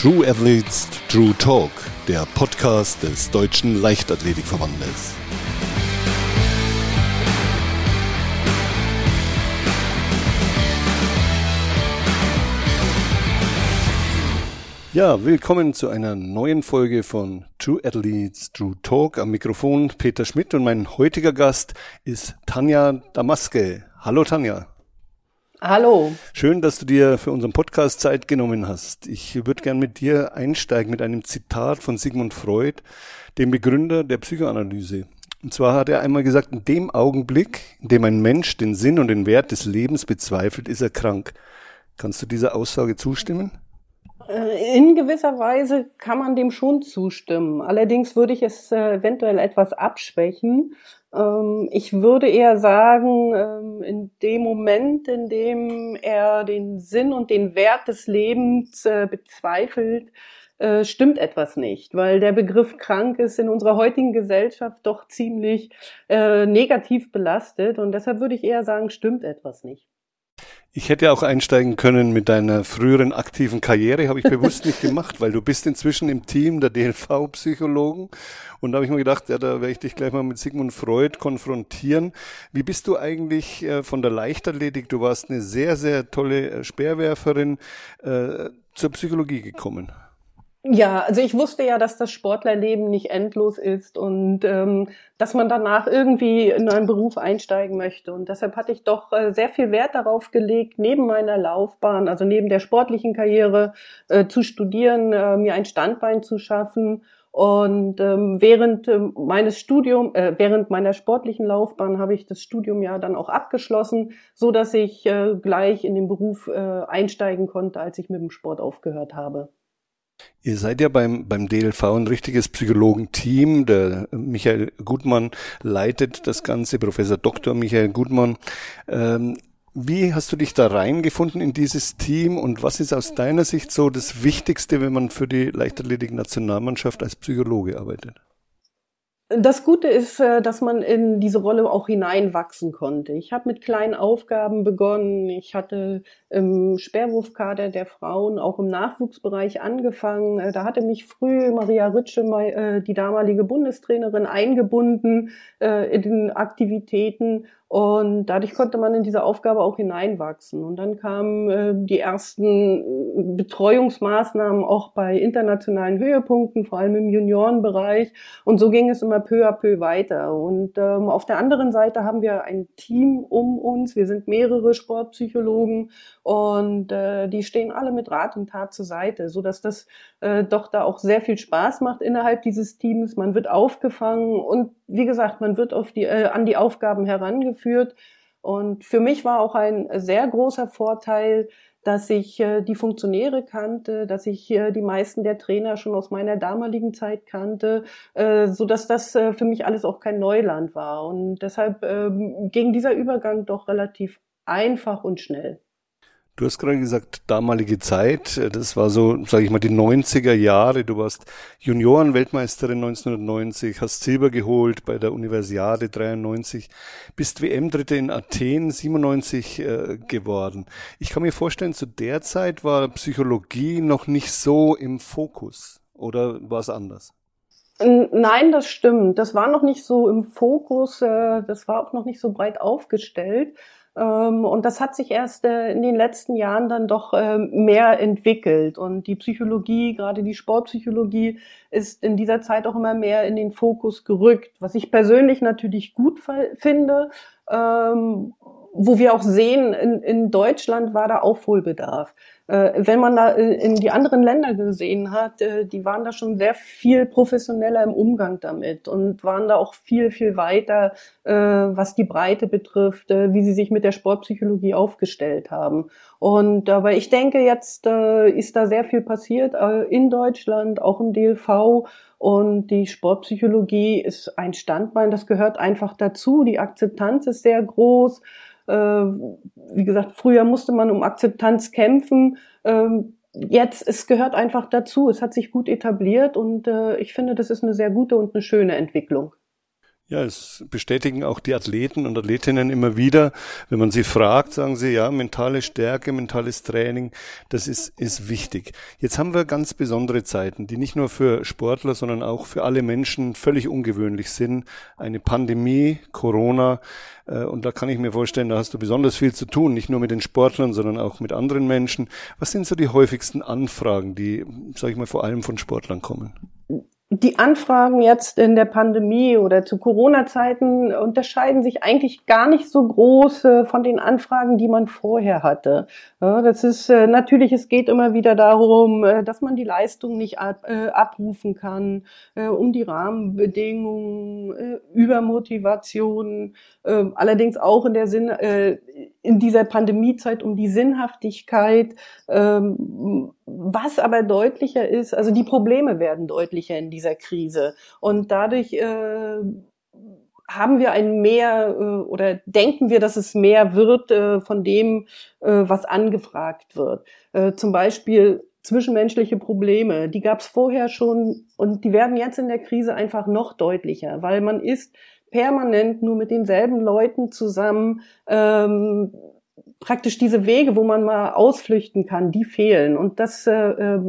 True Athletes True Talk, der Podcast des Deutschen Leichtathletikverbandes. Ja, willkommen zu einer neuen Folge von True Athletes True Talk. Am Mikrofon Peter Schmidt und mein heutiger Gast ist Tanja Damaske. Hallo Tanja. Hallo. Schön, dass du dir für unseren Podcast Zeit genommen hast. Ich würde gern mit dir einsteigen mit einem Zitat von Sigmund Freud, dem Begründer der Psychoanalyse. Und zwar hat er einmal gesagt, in dem Augenblick, in dem ein Mensch den Sinn und den Wert des Lebens bezweifelt, ist er krank. Kannst du dieser Aussage zustimmen? Äh, in gewisser Weise kann man dem schon zustimmen. Allerdings würde ich es äh, eventuell etwas abschwächen ich würde eher sagen, ähm, in dem Moment, in dem er den Sinn und den Wert des Lebens äh, bezweifelt, äh, stimmt etwas nicht, weil der Begriff krank ist in unserer heutigen Gesellschaft doch ziemlich äh, negativ belastet und deshalb würde ich eher sagen, stimmt etwas nicht. Ich hätte auch einsteigen können mit deiner früheren aktiven Karriere, habe ich bewusst nicht gemacht, weil du bist inzwischen im Team der DLV-Psychologen und da habe ich mir gedacht, ja, da werde ich dich gleich mal mit Sigmund Freud konfrontieren. Wie bist du eigentlich äh, von der Leichtathletik, du warst eine sehr, sehr tolle äh, Speerwerferin, äh, zur Psychologie gekommen? Ja, also ich wusste ja, dass das Sportlerleben nicht endlos ist und ähm, dass man danach irgendwie in einen Beruf einsteigen möchte. Und deshalb hatte ich doch äh, sehr viel Wert darauf gelegt, neben meiner Laufbahn, also neben der sportlichen Karriere, äh, zu studieren, äh, mir ein Standbein zu schaffen. Und ähm, während ähm, meines Studium, äh, während meiner sportlichen Laufbahn habe ich das Studium ja dann auch abgeschlossen, so dass ich äh, gleich in den Beruf äh, einsteigen konnte, als ich mit dem Sport aufgehört habe. Ihr seid ja beim, beim DLV ein richtiges Psychologenteam. Der Michael Gutmann leitet das Ganze, Professor Dr. Michael Gutmann. Ähm, wie hast du dich da reingefunden in dieses Team und was ist aus deiner Sicht so das Wichtigste, wenn man für die Leichtathletik-Nationalmannschaft als Psychologe arbeitet? Das Gute ist, äh, dass man in diese Rolle auch hineinwachsen konnte. Ich habe mit kleinen Aufgaben begonnen. Ich hatte im Sperrwurfkader der Frauen auch im Nachwuchsbereich angefangen. Äh, da hatte mich früh Maria Ritsche, äh, die damalige Bundestrainerin, eingebunden in Aktivitäten und dadurch konnte man in diese Aufgabe auch hineinwachsen. Und dann kamen äh, die ersten Betreuungsmaßnahmen auch bei internationalen Höhepunkten, vor allem im Juniorenbereich. Und so ging es immer peu à peu weiter. Und ähm, auf der anderen Seite haben wir ein Team um uns. Wir sind mehrere Sportpsychologen und äh, die stehen alle mit Rat und Tat zur Seite, so dass das äh, doch da auch sehr viel Spaß macht innerhalb dieses Teams. Man wird aufgefangen und wie gesagt, man wird auf die, äh, an die Aufgaben herangeführt. Und für mich war auch ein sehr großer Vorteil, dass ich äh, die Funktionäre kannte, dass ich äh, die meisten der Trainer schon aus meiner damaligen Zeit kannte, äh, so dass das äh, für mich alles auch kein Neuland war. Und deshalb ähm, ging dieser Übergang doch relativ einfach und schnell. Du hast gerade gesagt, damalige Zeit, das war so, sage ich mal, die 90er Jahre. Du warst Junioren-Weltmeisterin 1990, hast Silber geholt bei der Universiade 93, bist WM-Dritte in Athen 97 äh, geworden. Ich kann mir vorstellen, zu der Zeit war Psychologie noch nicht so im Fokus. Oder war es anders? Nein, das stimmt. Das war noch nicht so im Fokus. Äh, das war auch noch nicht so breit aufgestellt. Ähm, und das hat sich erst äh, in den letzten Jahren dann doch ähm, mehr entwickelt. Und die Psychologie, gerade die Sportpsychologie, ist in dieser Zeit auch immer mehr in den Fokus gerückt, was ich persönlich natürlich gut finde. Ähm, wo wir auch sehen, in, in Deutschland war da Aufholbedarf. Äh, wenn man da in die anderen Länder gesehen hat, äh, die waren da schon sehr viel professioneller im Umgang damit und waren da auch viel, viel weiter, äh, was die Breite betrifft, äh, wie sie sich mit der Sportpsychologie aufgestellt haben. Und aber ich denke, jetzt äh, ist da sehr viel passiert äh, in Deutschland, auch im DLV. Und die Sportpsychologie ist ein Standbein, das gehört einfach dazu. Die Akzeptanz ist sehr groß. Äh, wie gesagt, früher musste man um Akzeptanz kämpfen. Ähm, jetzt, es gehört einfach dazu. Es hat sich gut etabliert und äh, ich finde, das ist eine sehr gute und eine schöne Entwicklung. Ja, es bestätigen auch die Athleten und Athletinnen immer wieder. Wenn man sie fragt, sagen sie, ja, mentale Stärke, mentales Training, das ist, ist wichtig. Jetzt haben wir ganz besondere Zeiten, die nicht nur für Sportler, sondern auch für alle Menschen völlig ungewöhnlich sind. Eine Pandemie, Corona, äh, und da kann ich mir vorstellen, da hast du besonders viel zu tun, nicht nur mit den Sportlern, sondern auch mit anderen Menschen. Was sind so die häufigsten Anfragen, die, sage ich mal, vor allem von Sportlern kommen? Die Anfragen jetzt in der Pandemie oder zu Corona-Zeiten unterscheiden sich eigentlich gar nicht so groß äh, von den Anfragen, die man vorher hatte. Das ist äh, natürlich, es geht immer wieder darum, äh, dass man die Leistung nicht ab, abrufen kann, um die Rahmenbedingungen, Übermotivation, allerdings auch in der Sinn, in dieser Pandemiezeit um die Sinnhaftigkeit, ähm, was aber deutlicher ist, also die Probleme werden deutlicher in dieser Krise und dadurch äh, haben wir ein Mehr äh, oder denken wir, dass es mehr wird äh, von dem, äh, was angefragt wird. Äh, zum Beispiel zwischenmenschliche Probleme, die gab es vorher schon und die werden jetzt in der Krise einfach noch deutlicher, weil man ist permanent nur mit denselben Leuten zusammen. Ähm, praktisch diese Wege, wo man mal ausflüchten kann, die fehlen. Und das äh, äh,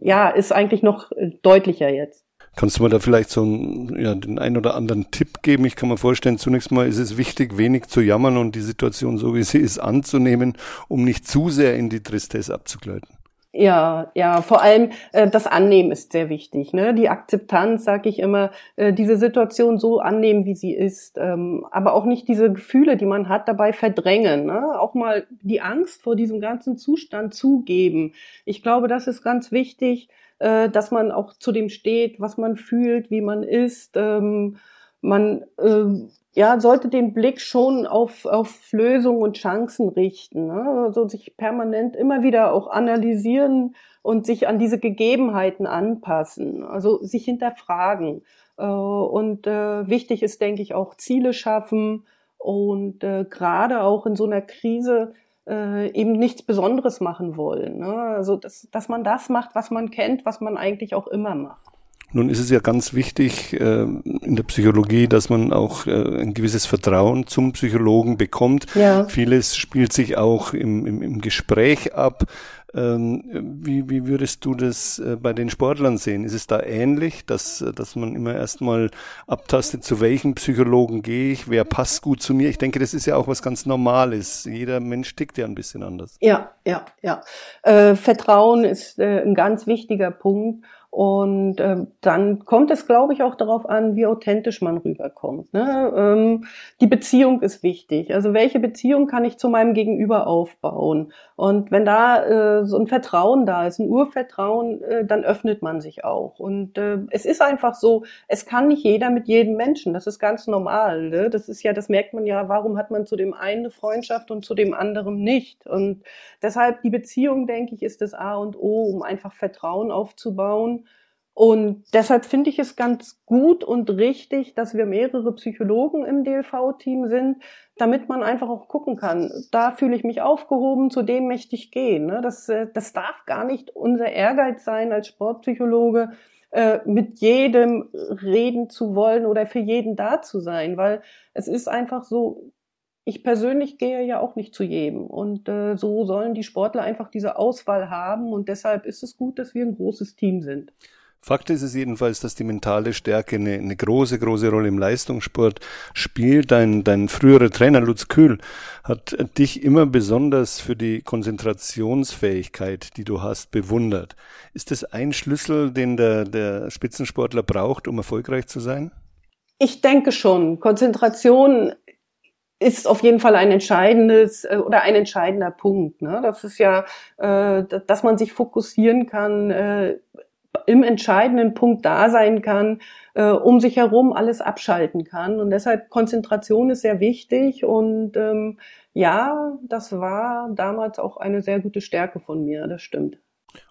ja ist eigentlich noch deutlicher jetzt. Kannst du mir da vielleicht so einen, ja, den einen oder anderen Tipp geben? Ich kann mir vorstellen, zunächst mal ist es wichtig, wenig zu jammern und die Situation so wie sie ist anzunehmen, um nicht zu sehr in die Tristesse abzugleiten. Ja, ja, vor allem äh, das Annehmen ist sehr wichtig. Ne? Die Akzeptanz, sage ich immer, äh, diese Situation so annehmen, wie sie ist, ähm, aber auch nicht diese Gefühle, die man hat, dabei verdrängen. Ne? Auch mal die Angst vor diesem ganzen Zustand zugeben. Ich glaube, das ist ganz wichtig, äh, dass man auch zu dem steht, was man fühlt, wie man ist. Ähm, man äh, ja, sollte den Blick schon auf, auf Lösungen und Chancen richten. Ne? Also sich permanent immer wieder auch analysieren und sich an diese Gegebenheiten anpassen, also sich hinterfragen. Äh, und äh, wichtig ist, denke ich, auch Ziele schaffen und äh, gerade auch in so einer Krise eben nichts Besonderes machen wollen. Ne? Also dass, dass man das macht, was man kennt, was man eigentlich auch immer macht. Nun ist es ja ganz wichtig äh, in der Psychologie, dass man auch äh, ein gewisses Vertrauen zum Psychologen bekommt. Ja. Vieles spielt sich auch im, im, im Gespräch ab. Ähm, wie, wie würdest du das äh, bei den Sportlern sehen? Ist es da ähnlich, dass, dass man immer erstmal abtastet, zu welchen Psychologen gehe ich, wer passt gut zu mir? Ich denke, das ist ja auch was ganz Normales. Jeder Mensch tickt ja ein bisschen anders. Ja, ja, ja. Äh, Vertrauen ist äh, ein ganz wichtiger Punkt. Und äh, dann kommt es, glaube ich, auch darauf an, wie authentisch man rüberkommt. Ne? Ähm, die Beziehung ist wichtig. Also welche Beziehung kann ich zu meinem Gegenüber aufbauen? Und wenn da äh, so ein Vertrauen da ist, ein Urvertrauen, äh, dann öffnet man sich auch. Und äh, es ist einfach so, es kann nicht jeder mit jedem Menschen. Das ist ganz normal. Ne? Das ist ja, das merkt man ja, warum hat man zu dem einen eine Freundschaft und zu dem anderen nicht? Und deshalb die Beziehung, denke ich, ist das A und O, um einfach Vertrauen aufzubauen. Und deshalb finde ich es ganz gut und richtig, dass wir mehrere Psychologen im DLV-Team sind, damit man einfach auch gucken kann, da fühle ich mich aufgehoben, zu dem möchte ich gehen. Ne? Das, äh, das darf gar nicht unser Ehrgeiz sein als Sportpsychologe, äh, mit jedem reden zu wollen oder für jeden da zu sein, weil es ist einfach so, ich persönlich gehe ja auch nicht zu jedem. Und äh, so sollen die Sportler einfach diese Auswahl haben. Und deshalb ist es gut, dass wir ein großes Team sind. Fakt ist es jedenfalls, dass die mentale Stärke eine, eine große, große Rolle im Leistungssport spielt. Dein, dein früherer Trainer Lutz Kühl hat dich immer besonders für die Konzentrationsfähigkeit, die du hast, bewundert. Ist das ein Schlüssel, den der, der Spitzensportler braucht, um erfolgreich zu sein? Ich denke schon. Konzentration ist auf jeden Fall ein entscheidendes äh, oder ein entscheidender Punkt. Ne? Das ist ja, äh, dass man sich fokussieren kann, äh, im entscheidenden Punkt da sein kann, äh, um sich herum alles abschalten kann. Und deshalb Konzentration ist sehr wichtig. Und ähm, ja, das war damals auch eine sehr gute Stärke von mir, das stimmt.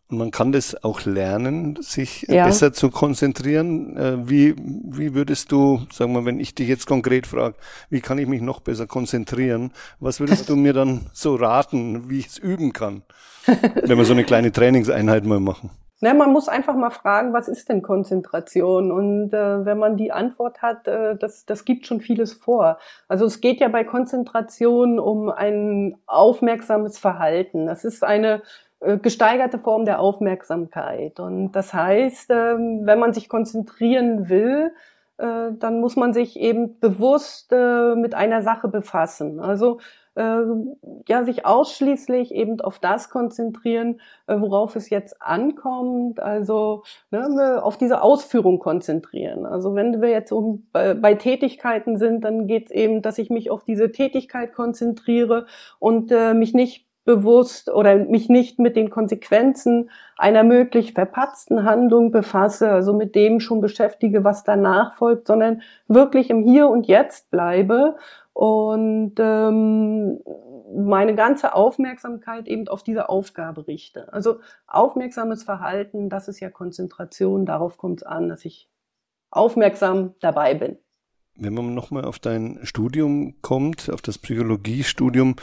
Und man kann das auch lernen, sich ja. besser zu konzentrieren. Äh, wie, wie würdest du, sagen wir, wenn ich dich jetzt konkret frage, wie kann ich mich noch besser konzentrieren? Was würdest du mir dann so raten, wie ich es üben kann? wenn wir so eine kleine Trainingseinheit mal machen. Ne, man muss einfach mal fragen, was ist denn Konzentration? Und äh, wenn man die Antwort hat, äh, das, das gibt schon vieles vor. Also es geht ja bei Konzentration um ein aufmerksames Verhalten. Das ist eine äh, gesteigerte Form der Aufmerksamkeit. Und das heißt, äh, wenn man sich konzentrieren will, äh, dann muss man sich eben bewusst äh, mit einer Sache befassen. Also äh, ja, sich ausschließlich eben auf das konzentrieren, äh, worauf es jetzt ankommt, also ne, auf diese Ausführung konzentrieren. Also wenn wir jetzt um, bei, bei Tätigkeiten sind, dann geht es eben, dass ich mich auf diese Tätigkeit konzentriere und äh, mich nicht bewusst oder mich nicht mit den Konsequenzen einer möglich verpatzten Handlung befasse, also mit dem schon beschäftige, was danach folgt, sondern wirklich im Hier und Jetzt bleibe und ähm, meine ganze Aufmerksamkeit eben auf diese Aufgabe richte. Also aufmerksames Verhalten, das ist ja Konzentration, darauf kommt es an, dass ich aufmerksam dabei bin. Wenn man nochmal auf dein Studium kommt, auf das Psychologiestudium,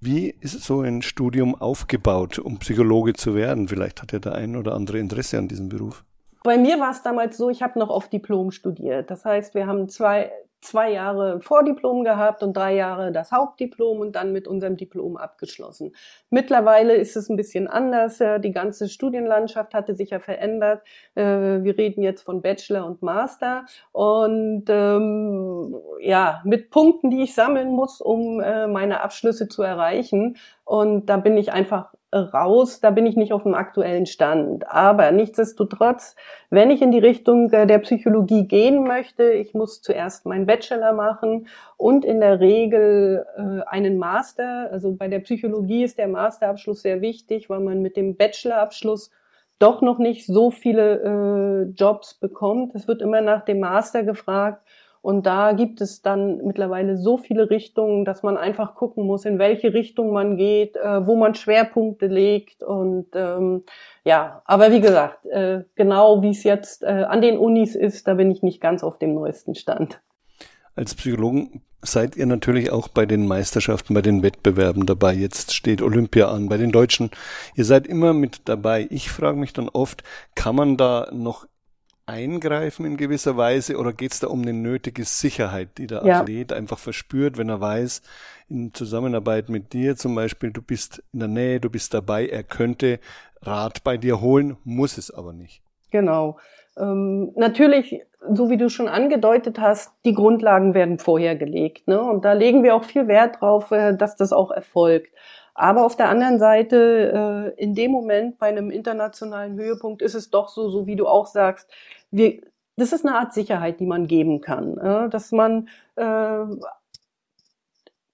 wie ist so ein Studium aufgebaut, um Psychologe zu werden? Vielleicht hat ja der ein oder andere Interesse an diesem Beruf. Bei mir war es damals so, ich habe noch auf Diplom studiert. Das heißt, wir haben zwei, zwei Jahre Vordiplom gehabt und drei Jahre das Hauptdiplom und dann mit unserem Diplom abgeschlossen. Mittlerweile ist es ein bisschen anders. Die ganze Studienlandschaft hatte sich ja verändert. Äh, wir reden jetzt von Bachelor und Master und ähm, ja, mit Punkten, die ich sammeln muss, um äh, meine Abschlüsse zu erreichen. Und da bin ich einfach raus, da bin ich nicht auf dem aktuellen Stand. Aber nichtsdestotrotz, wenn ich in die Richtung äh, der Psychologie gehen möchte, ich muss zuerst meinen Bachelor machen und in der Regel äh, einen Master. Also bei der Psychologie ist der Masterabschluss sehr wichtig, weil man mit dem Bachelorabschluss doch noch nicht so viele äh, Jobs bekommt. Es wird immer nach dem Master gefragt. Und da gibt es dann mittlerweile so viele Richtungen, dass man einfach gucken muss, in welche Richtung man geht, äh, wo man Schwerpunkte legt. Und ähm, ja, aber wie gesagt, äh, genau wie es jetzt äh, an den Unis ist, da bin ich nicht ganz auf dem neuesten Stand. Als Psychologen seid ihr natürlich auch bei den Meisterschaften, bei den Wettbewerben dabei. Jetzt steht Olympia an, bei den Deutschen. Ihr seid immer mit dabei. Ich frage mich dann oft, kann man da noch eingreifen in gewisser Weise oder geht es da um eine nötige Sicherheit, die der ja. Athlet einfach verspürt, wenn er weiß, in Zusammenarbeit mit dir zum Beispiel, du bist in der Nähe, du bist dabei, er könnte Rat bei dir holen, muss es aber nicht. Genau. Ähm, natürlich, so wie du schon angedeutet hast, die Grundlagen werden vorher gelegt. Ne? Und da legen wir auch viel Wert drauf, äh, dass das auch erfolgt. Aber auf der anderen Seite, äh, in dem Moment bei einem internationalen Höhepunkt ist es doch so, so wie du auch sagst, wir, das ist eine Art Sicherheit, die man geben kann, dass man äh,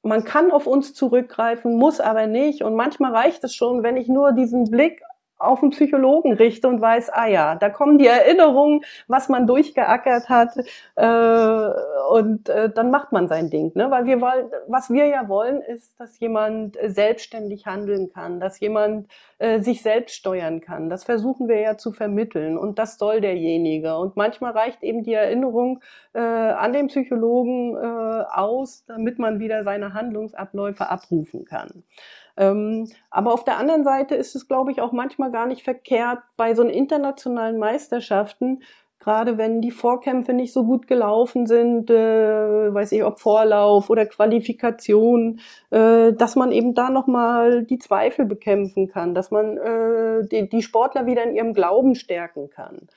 man kann auf uns zurückgreifen, muss aber nicht. Und manchmal reicht es schon, wenn ich nur diesen Blick auf den Psychologen richte und weiß, ah ja, da kommen die Erinnerungen, was man durchgeackert hat äh, und äh, dann macht man sein Ding. Ne? Weil wir wollen, was wir ja wollen, ist, dass jemand selbstständig handeln kann, dass jemand äh, sich selbst steuern kann. Das versuchen wir ja zu vermitteln und das soll derjenige. Und manchmal reicht eben die Erinnerung äh, an den Psychologen äh, aus, damit man wieder seine Handlungsabläufe abrufen kann. Ähm, aber auf der anderen Seite ist es, glaube ich, auch manchmal gar nicht verkehrt, bei so internationalen Meisterschaften, gerade wenn die Vorkämpfe nicht so gut gelaufen sind, äh, weiß ich, ob Vorlauf oder Qualifikation, äh, dass man eben da nochmal die Zweifel bekämpfen kann, dass man äh, die, die Sportler wieder in ihrem Glauben stärken kann.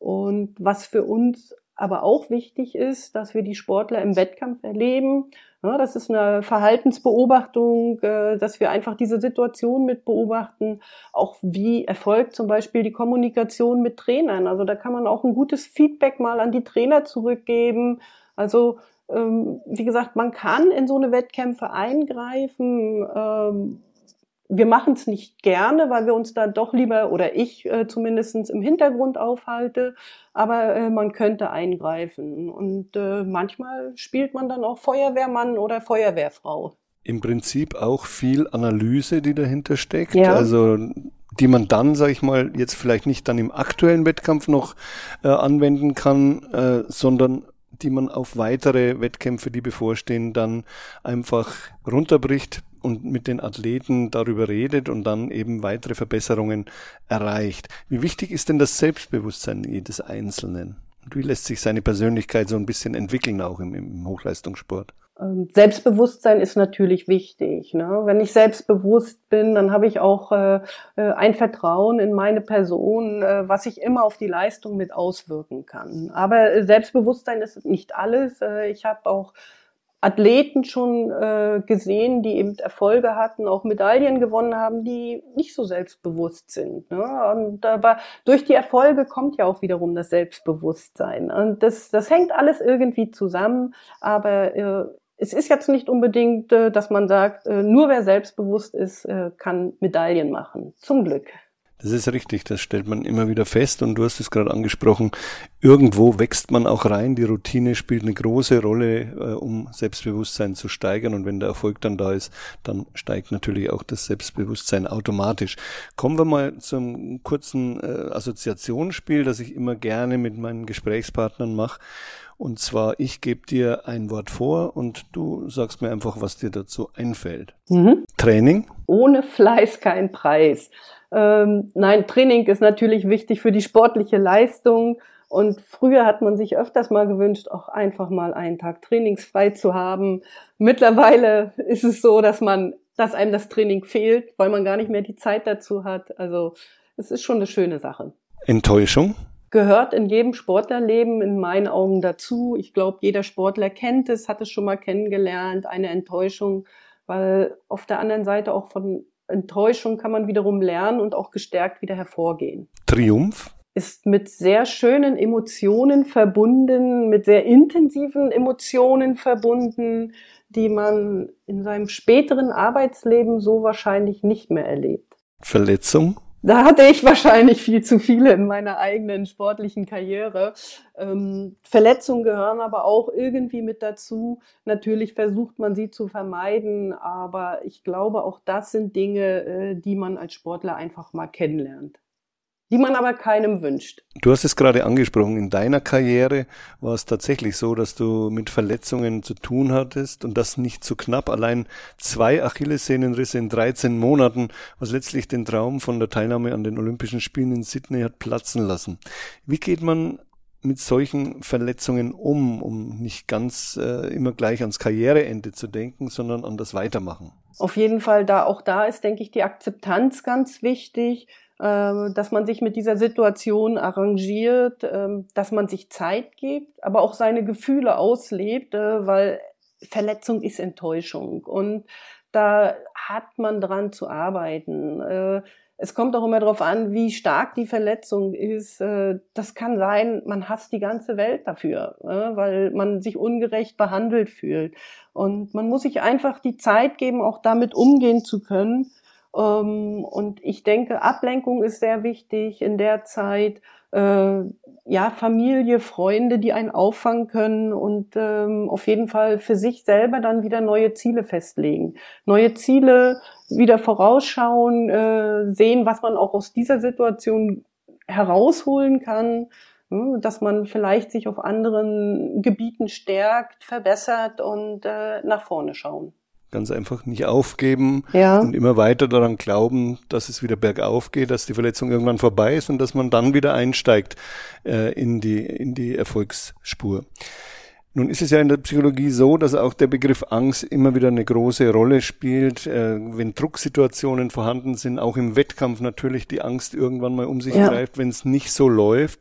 Und was für uns aber auch wichtig ist, dass wir die Sportler im Wettkampf erleben ja, das ist eine Verhaltensbeobachtung, äh, dass wir einfach diese Situation mit beobachten. Auch wie erfolgt zum Beispiel die Kommunikation mit Trainern. Also da kann man auch ein gutes Feedback mal an die Trainer zurückgeben. Also ähm, wie gesagt, man kann in so eine Wettkämpfe eingreifen. Wir machen es nicht gerne, weil wir uns da doch lieber oder ich äh, zumindest im Hintergrund aufhalte, aber äh, man könnte eingreifen. Und äh, manchmal spielt man dann auch Feuerwehrmann oder Feuerwehrfrau. Im Prinzip auch viel Analyse, die dahinter steckt. Ja. Also die man dann, sage ich mal, jetzt vielleicht nicht dann im aktuellen Wettkampf noch äh, anwenden kann, äh, sondern die man auf weitere Wettkämpfe, die bevorstehen, dann einfach runterbricht, und mit den Athleten darüber redet und dann eben weitere Verbesserungen erreicht. Wie wichtig ist denn das Selbstbewusstsein jedes Einzelnen? Und wie lässt sich seine Persönlichkeit so ein bisschen entwickeln, auch im, im Hochleistungssport? Ähm, Selbstbewusstsein ist natürlich wichtig. Ne? Wenn ich selbstbewusst bin, dann habe ich auch äh, äh, ein Vertrauen in meine Person, äh, was ich immer auf die Leistung mit auswirken kann. Aber Selbstbewusstsein ist nicht alles. Äh, ich habe auch Athleten schon äh, gesehen, die eben Erfolge hatten, auch Medaillen gewonnen haben, die nicht so selbstbewusst sind. Ne? Und aber durch die Erfolge kommt ja auch wiederum das Selbstbewusstsein. Und das, das hängt alles irgendwie zusammen. Aber äh, es ist jetzt nicht unbedingt, äh, dass man sagt, äh, nur wer selbstbewusst ist, äh, kann Medaillen machen. Zum Glück. Das ist richtig, das stellt man immer wieder fest und du hast es gerade angesprochen, irgendwo wächst man auch rein, die Routine spielt eine große Rolle, äh, um Selbstbewusstsein zu steigern und wenn der Erfolg dann da ist, dann steigt natürlich auch das Selbstbewusstsein automatisch. Kommen wir mal zum kurzen äh, Assoziationsspiel, das ich immer gerne mit meinen Gesprächspartnern mache. Und zwar, ich gebe dir ein Wort vor und du sagst mir einfach, was dir dazu einfällt. Mhm. Training? Ohne Fleiß kein Preis. Ähm, nein, Training ist natürlich wichtig für die sportliche Leistung. Und früher hat man sich öfters mal gewünscht, auch einfach mal einen Tag trainingsfrei zu haben. Mittlerweile ist es so, dass man, dass einem das Training fehlt, weil man gar nicht mehr die Zeit dazu hat. Also es ist schon eine schöne Sache. Enttäuschung? Gehört in jedem Sportlerleben in meinen Augen dazu. Ich glaube, jeder Sportler kennt es, hat es schon mal kennengelernt, eine Enttäuschung, weil auf der anderen Seite auch von Enttäuschung kann man wiederum lernen und auch gestärkt wieder hervorgehen. Triumph? Ist mit sehr schönen Emotionen verbunden, mit sehr intensiven Emotionen verbunden, die man in seinem späteren Arbeitsleben so wahrscheinlich nicht mehr erlebt. Verletzung? Da hatte ich wahrscheinlich viel zu viele in meiner eigenen sportlichen Karriere. Ähm, Verletzungen gehören aber auch irgendwie mit dazu. Natürlich versucht man sie zu vermeiden, aber ich glaube, auch das sind Dinge, äh, die man als Sportler einfach mal kennenlernt die man aber keinem wünscht. Du hast es gerade angesprochen, in deiner Karriere war es tatsächlich so, dass du mit Verletzungen zu tun hattest und das nicht zu knapp. Allein zwei Achillessehnenrisse in 13 Monaten, was letztlich den Traum von der Teilnahme an den Olympischen Spielen in Sydney hat platzen lassen. Wie geht man mit solchen Verletzungen um, um nicht ganz äh, immer gleich ans Karriereende zu denken, sondern an das Weitermachen? Auf jeden Fall, da auch da ist, denke ich, die Akzeptanz ganz wichtig dass man sich mit dieser Situation arrangiert, ähm, dass man sich Zeit gibt, aber auch seine Gefühle auslebt, äh, weil Verletzung ist Enttäuschung und da hat man dran zu arbeiten. Äh, es kommt auch immer darauf an, wie stark die Verletzung ist. Äh, das kann sein, man hasst die ganze Welt dafür, weil man sich ungerecht behandelt fühlt. Und man muss sich einfach die Zeit geben, auch damit umgehen zu können ähm, und ich denke, Ablenkung ist sehr wichtig in der Zeit. Äh, ja, Familie, Freunde, die einen auffangen können und ähm, auf jeden Fall für sich selber dann wieder neue Ziele festlegen. Neue Ziele wieder vorausschauen, äh, sehen, was man auch aus dieser Situation herausholen kann hm, dass man vielleicht sich auf anderen Gebieten stärkt, verbessert und äh, nach vorne schauen. Ganz einfach nicht aufgeben ja. und immer weiter daran glauben, dass es wieder bergauf geht, dass die Verletzung irgendwann vorbei ist und dass man dann wieder einsteigt äh, in, die, in die Erfolgsspur. Nun ist es ja in der Psychologie so, dass auch der Begriff Angst immer wieder eine große Rolle spielt. Äh, wenn Drucksituationen vorhanden sind, auch im Wettkampf natürlich die Angst irgendwann mal um sich ja. greift, wenn es nicht so läuft.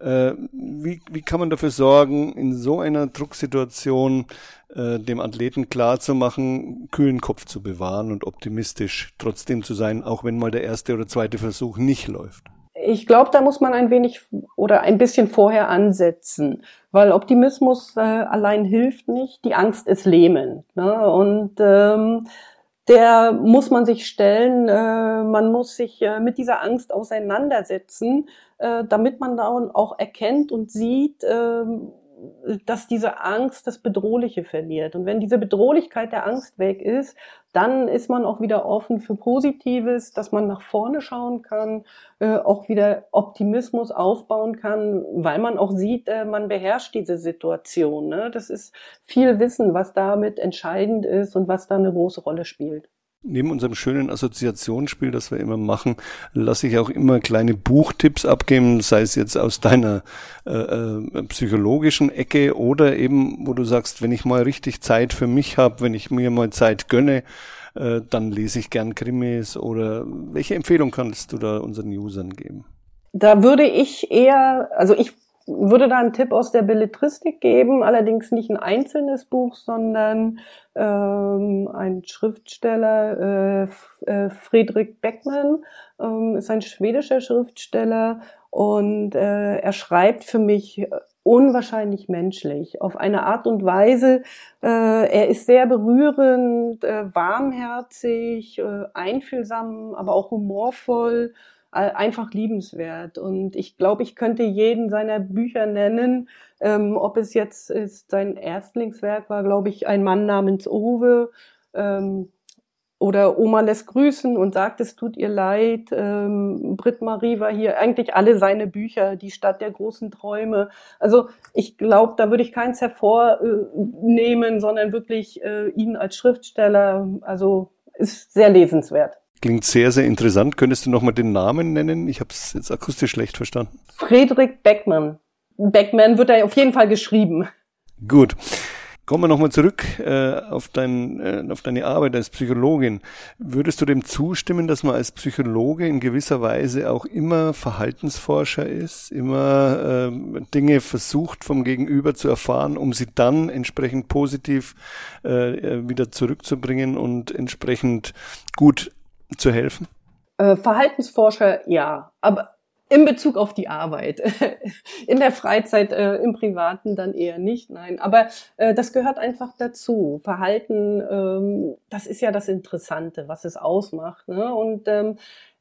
Äh, wie, wie kann man dafür sorgen, in so einer Drucksituation äh, dem Athleten klar zu machen, kühlen Kopf zu bewahren und optimistisch trotzdem zu sein, auch wenn mal der erste oder zweite Versuch nicht läuft? Ich glaube, da muss man ein wenig oder ein bisschen vorher ansetzen, weil Optimismus äh, allein hilft nicht. Die Angst ist lähmend. Ne? Und ähm, der muss man sich stellen. Äh, man muss sich äh, mit dieser Angst auseinandersetzen, äh, damit man dann auch erkennt und sieht, äh, dass diese Angst das Bedrohliche verliert. Und wenn diese Bedrohlichkeit der Angst weg ist, dann ist man auch wieder offen für Positives, dass man nach vorne schauen kann, äh, auch wieder Optimismus aufbauen kann, weil man auch sieht, äh, man beherrscht diese Situation. Ne? Das ist viel Wissen, was damit entscheidend ist und was da eine große Rolle spielt. Neben unserem schönen Assoziationsspiel, das wir immer machen, lasse ich auch immer kleine Buchtipps abgeben, sei es jetzt aus deiner äh, äh, psychologischen Ecke oder eben, wo du sagst, wenn ich mal richtig Zeit für mich habe, wenn ich mir mal Zeit gönne, äh, dann lese ich gern Krimis oder welche Empfehlung kannst du da unseren Usern geben? Da würde ich eher, also ich würde da einen Tipp aus der Belletristik geben, allerdings nicht ein einzelnes Buch, sondern ähm, ein Schriftsteller, äh, äh, Friedrich Beckmann, ähm, ist ein schwedischer Schriftsteller und äh, er schreibt für mich unwahrscheinlich menschlich, auf eine Art und Weise. Äh, er ist sehr berührend, äh, warmherzig, äh, einfühlsam, aber auch humorvoll einfach liebenswert. Und ich glaube, ich könnte jeden seiner Bücher nennen. Ähm, ob es jetzt ist, sein Erstlingswerk war, glaube ich, ein Mann namens Owe. Ähm, oder Oma lässt grüßen und sagt, es tut ihr leid. Ähm, Britt Marie war hier. Eigentlich alle seine Bücher, die Stadt der großen Träume. Also ich glaube, da würde ich keins hervornehmen, sondern wirklich äh, ihn als Schriftsteller. Also ist sehr lesenswert. Klingt sehr, sehr interessant. Könntest du nochmal den Namen nennen? Ich habe es jetzt akustisch schlecht verstanden. Friedrich Beckmann. Beckmann wird da auf jeden Fall geschrieben. Gut. Kommen wir nochmal zurück äh, auf, dein, äh, auf deine Arbeit als Psychologin. Würdest du dem zustimmen, dass man als Psychologe in gewisser Weise auch immer Verhaltensforscher ist, immer äh, Dinge versucht vom Gegenüber zu erfahren, um sie dann entsprechend positiv äh, äh wieder zurückzubringen und entsprechend gut zu helfen? Äh, Verhaltensforscher, ja, aber in Bezug auf die Arbeit. In der Freizeit, äh, im Privaten dann eher nicht, nein. Aber äh, das gehört einfach dazu. Verhalten, ähm, das ist ja das Interessante, was es ausmacht. Ne? Und ähm,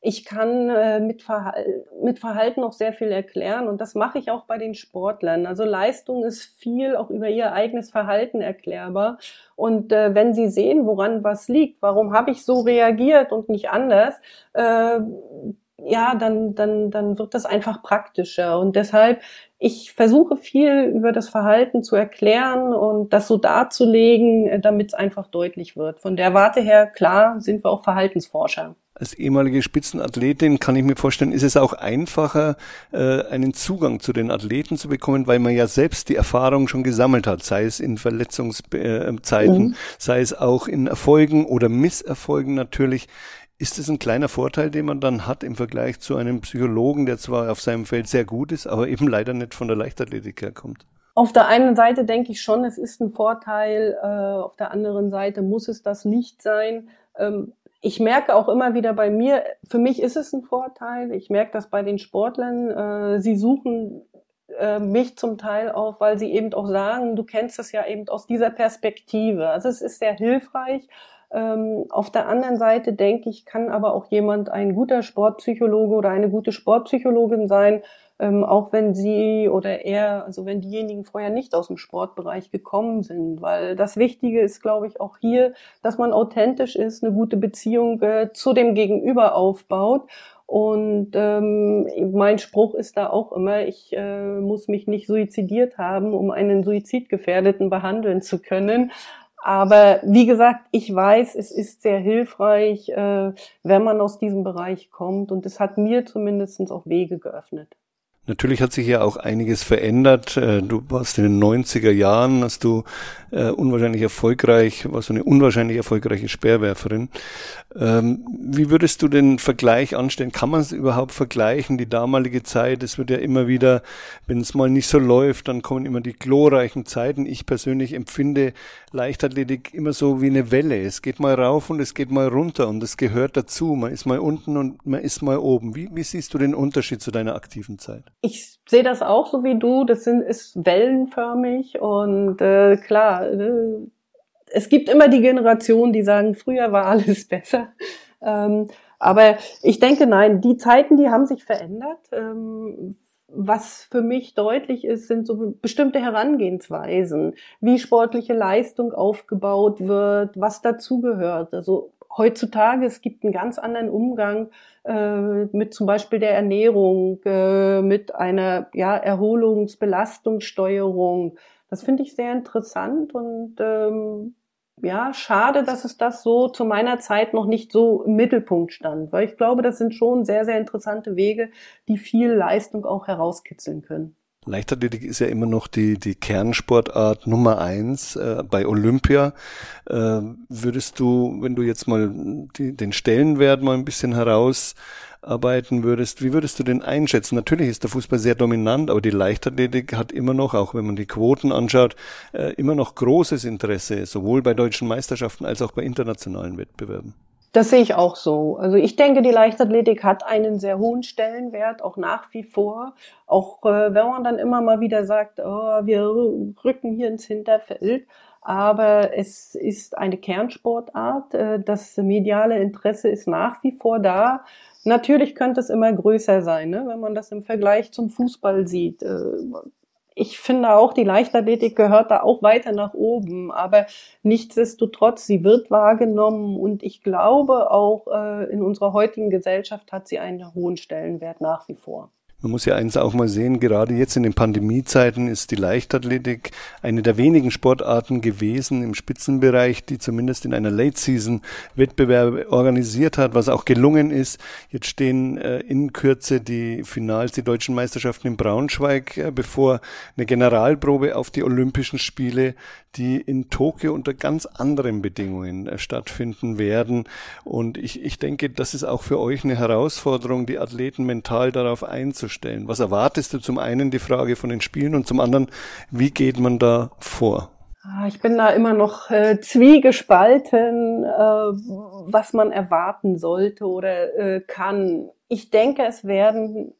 ich kann äh, mit, Verhal mit Verhalten auch sehr viel erklären und das mache ich auch bei den Sportlern. Also Leistung ist viel auch über ihr eigenes Verhalten erklärbar. Und äh, wenn sie sehen, woran was liegt, warum habe ich so reagiert und nicht anders, äh, ja, dann, dann, dann wird das einfach praktischer. Und deshalb, ich versuche viel über das Verhalten zu erklären und das so darzulegen, äh, damit es einfach deutlich wird. Von der Warte her, klar, sind wir auch Verhaltensforscher. Als ehemalige Spitzenathletin kann ich mir vorstellen, ist es auch einfacher, äh, einen Zugang zu den Athleten zu bekommen, weil man ja selbst die Erfahrung schon gesammelt hat, sei es in Verletzungszeiten, mhm. sei es auch in Erfolgen oder Misserfolgen natürlich. Ist es ein kleiner Vorteil, den man dann hat im Vergleich zu einem Psychologen, der zwar auf seinem Feld sehr gut ist, aber eben leider nicht von der Leichtathletik herkommt? Auf der einen Seite denke ich schon, es ist ein Vorteil. Äh, auf der anderen Seite muss es das nicht sein. Ähm, ich merke auch immer wieder bei mir, für mich ist es ein Vorteil. Ich merke das bei den Sportlern. Äh, sie suchen äh, mich zum Teil auf, weil sie eben auch sagen, du kennst es ja eben aus dieser Perspektive. Also es ist sehr hilfreich. Ähm, auf der anderen Seite denke ich, kann aber auch jemand ein guter Sportpsychologe oder eine gute Sportpsychologin sein, ähm, auch wenn sie oder er, also wenn diejenigen vorher nicht aus dem Sportbereich gekommen sind, weil das Wichtige ist, glaube ich, auch hier, dass man authentisch ist, eine gute Beziehung äh, zu dem Gegenüber aufbaut. Und ähm, mein Spruch ist da auch immer, ich äh, muss mich nicht suizidiert haben, um einen Suizidgefährdeten behandeln zu können. Aber wie gesagt, ich weiß, es ist sehr hilfreich, äh, wenn man aus diesem Bereich kommt. Und es hat mir zumindest auch Wege geöffnet. Natürlich hat sich ja auch einiges verändert. Äh, du warst in den 90er Jahren, hast du äh, unwahrscheinlich erfolgreich, warst du eine unwahrscheinlich erfolgreiche Speerwerferin. Ähm, wie würdest du den Vergleich anstellen? Kann man es überhaupt vergleichen, die damalige Zeit? Es wird ja immer wieder, wenn es mal nicht so läuft, dann kommen immer die glorreichen Zeiten. Ich persönlich empfinde Leichtathletik immer so wie eine Welle. Es geht mal rauf und es geht mal runter und es gehört dazu. Man ist mal unten und man ist mal oben. Wie, wie siehst du den Unterschied zu deiner aktiven Zeit? Ich sehe das auch so wie du. Das sind, ist wellenförmig und äh, klar, äh, es gibt immer die Generation, die sagen, früher war alles besser. Ähm, aber ich denke, nein, die Zeiten, die haben sich verändert. Ähm, was für mich deutlich ist, sind so bestimmte Herangehensweisen, wie sportliche Leistung aufgebaut wird, was dazugehört. Also heutzutage, es gibt einen ganz anderen Umgang äh, mit zum Beispiel der Ernährung, äh, mit einer ja, Erholungsbelastungssteuerung. Das finde ich sehr interessant und ähm, ja, schade, dass es das so zu meiner Zeit noch nicht so im Mittelpunkt stand, weil ich glaube, das sind schon sehr, sehr interessante Wege, die viel Leistung auch herauskitzeln können. Leichtathletik ist ja immer noch die, die Kernsportart Nummer eins äh, bei Olympia. Äh, würdest du, wenn du jetzt mal die, den Stellenwert mal ein bisschen herausarbeiten würdest, wie würdest du den einschätzen? Natürlich ist der Fußball sehr dominant, aber die Leichtathletik hat immer noch, auch wenn man die Quoten anschaut, äh, immer noch großes Interesse, sowohl bei deutschen Meisterschaften als auch bei internationalen Wettbewerben. Das sehe ich auch so. Also ich denke, die Leichtathletik hat einen sehr hohen Stellenwert, auch nach wie vor. Auch äh, wenn man dann immer mal wieder sagt, oh, wir rücken hier ins Hinterfeld. Aber es ist eine Kernsportart. Äh, das mediale Interesse ist nach wie vor da. Natürlich könnte es immer größer sein, ne? wenn man das im Vergleich zum Fußball sieht. Äh, ich finde auch, die Leichtathletik gehört da auch weiter nach oben. Aber nichtsdestotrotz, sie wird wahrgenommen und ich glaube auch äh, in unserer heutigen Gesellschaft hat sie einen hohen Stellenwert nach wie vor. Man muss ja eins auch mal sehen, gerade jetzt in den Pandemiezeiten ist die Leichtathletik eine der wenigen Sportarten gewesen im Spitzenbereich, die zumindest in einer Late-Season Wettbewerbe organisiert hat, was auch gelungen ist. Jetzt stehen äh, in Kürze die Finals, die deutschen Meisterschaften in Braunschweig äh, bevor, eine Generalprobe auf die Olympischen Spiele, die in Tokio unter ganz anderen Bedingungen äh, stattfinden werden. Und ich, ich denke, das ist auch für euch eine Herausforderung, die Athleten mental darauf einzustellen stellen. Was erwartest du zum einen die Frage von den Spielen und zum anderen, wie geht man da vor? Ah, ich bin da immer noch äh, zwiegespalten, äh, was man erwarten sollte oder äh, kann. Ich denke, es werden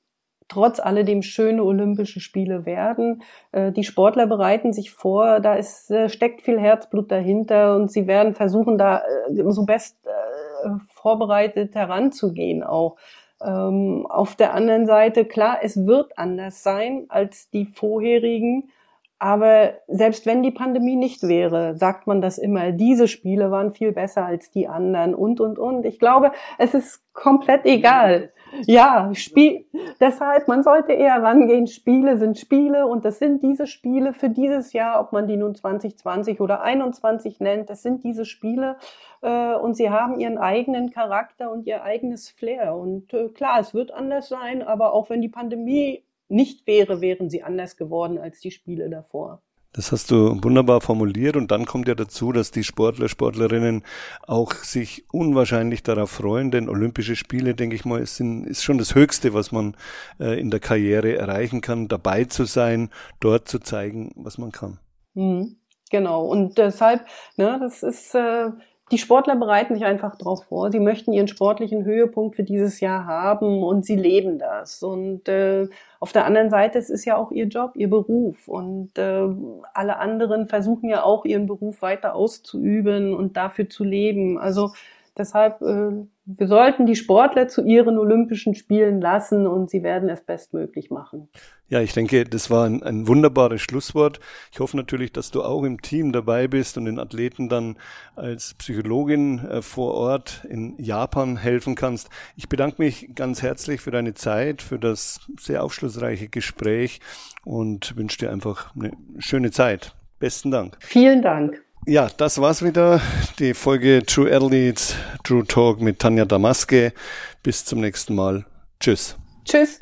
trotz alledem schöne Olympische Spiele werden. Äh, die Sportler bereiten sich vor, da ist, äh, steckt viel Herzblut dahinter und sie werden versuchen, da äh, so best äh, vorbereitet heranzugehen auch. Ähm, auf der anderen Seite, klar, es wird anders sein als die vorherigen. Aber selbst wenn die Pandemie nicht wäre, sagt man das immer, diese Spiele waren viel besser als die anderen und, und, und. Ich glaube, es ist komplett egal. Ja, Spiel, deshalb, man sollte eher rangehen, Spiele sind Spiele und das sind diese Spiele für dieses Jahr, ob man die nun 2020 oder 21 nennt, das sind diese Spiele äh, und sie haben ihren eigenen Charakter und ihr eigenes Flair. Und äh, klar, es wird anders sein, aber auch wenn die Pandemie nicht wäre, wären sie anders geworden als die Spiele davor. Das hast du wunderbar formuliert und dann kommt ja dazu, dass die Sportler, Sportlerinnen auch sich unwahrscheinlich darauf freuen, denn Olympische Spiele, denke ich mal, ist, ist schon das Höchste, was man äh, in der Karriere erreichen kann, dabei zu sein, dort zu zeigen, was man kann. Mhm, genau und deshalb, ne, das ist äh, die Sportler bereiten sich einfach darauf vor. Sie möchten ihren sportlichen Höhepunkt für dieses Jahr haben und sie leben das. Und äh, auf der anderen Seite, es ist ja auch ihr Job, ihr Beruf. Und äh, alle anderen versuchen ja auch ihren Beruf weiter auszuüben und dafür zu leben. Also deshalb, äh, wir sollten die Sportler zu ihren Olympischen Spielen lassen und sie werden es bestmöglich machen. Ja, ich denke, das war ein, ein, wunderbares Schlusswort. Ich hoffe natürlich, dass du auch im Team dabei bist und den Athleten dann als Psychologin äh, vor Ort in Japan helfen kannst. Ich bedanke mich ganz herzlich für deine Zeit, für das sehr aufschlussreiche Gespräch und wünsche dir einfach eine schöne Zeit. Besten Dank. Vielen Dank. Ja, das war's wieder. Die Folge True Athletes, True Talk mit Tanja Damaske. Bis zum nächsten Mal. Tschüss. Tschüss.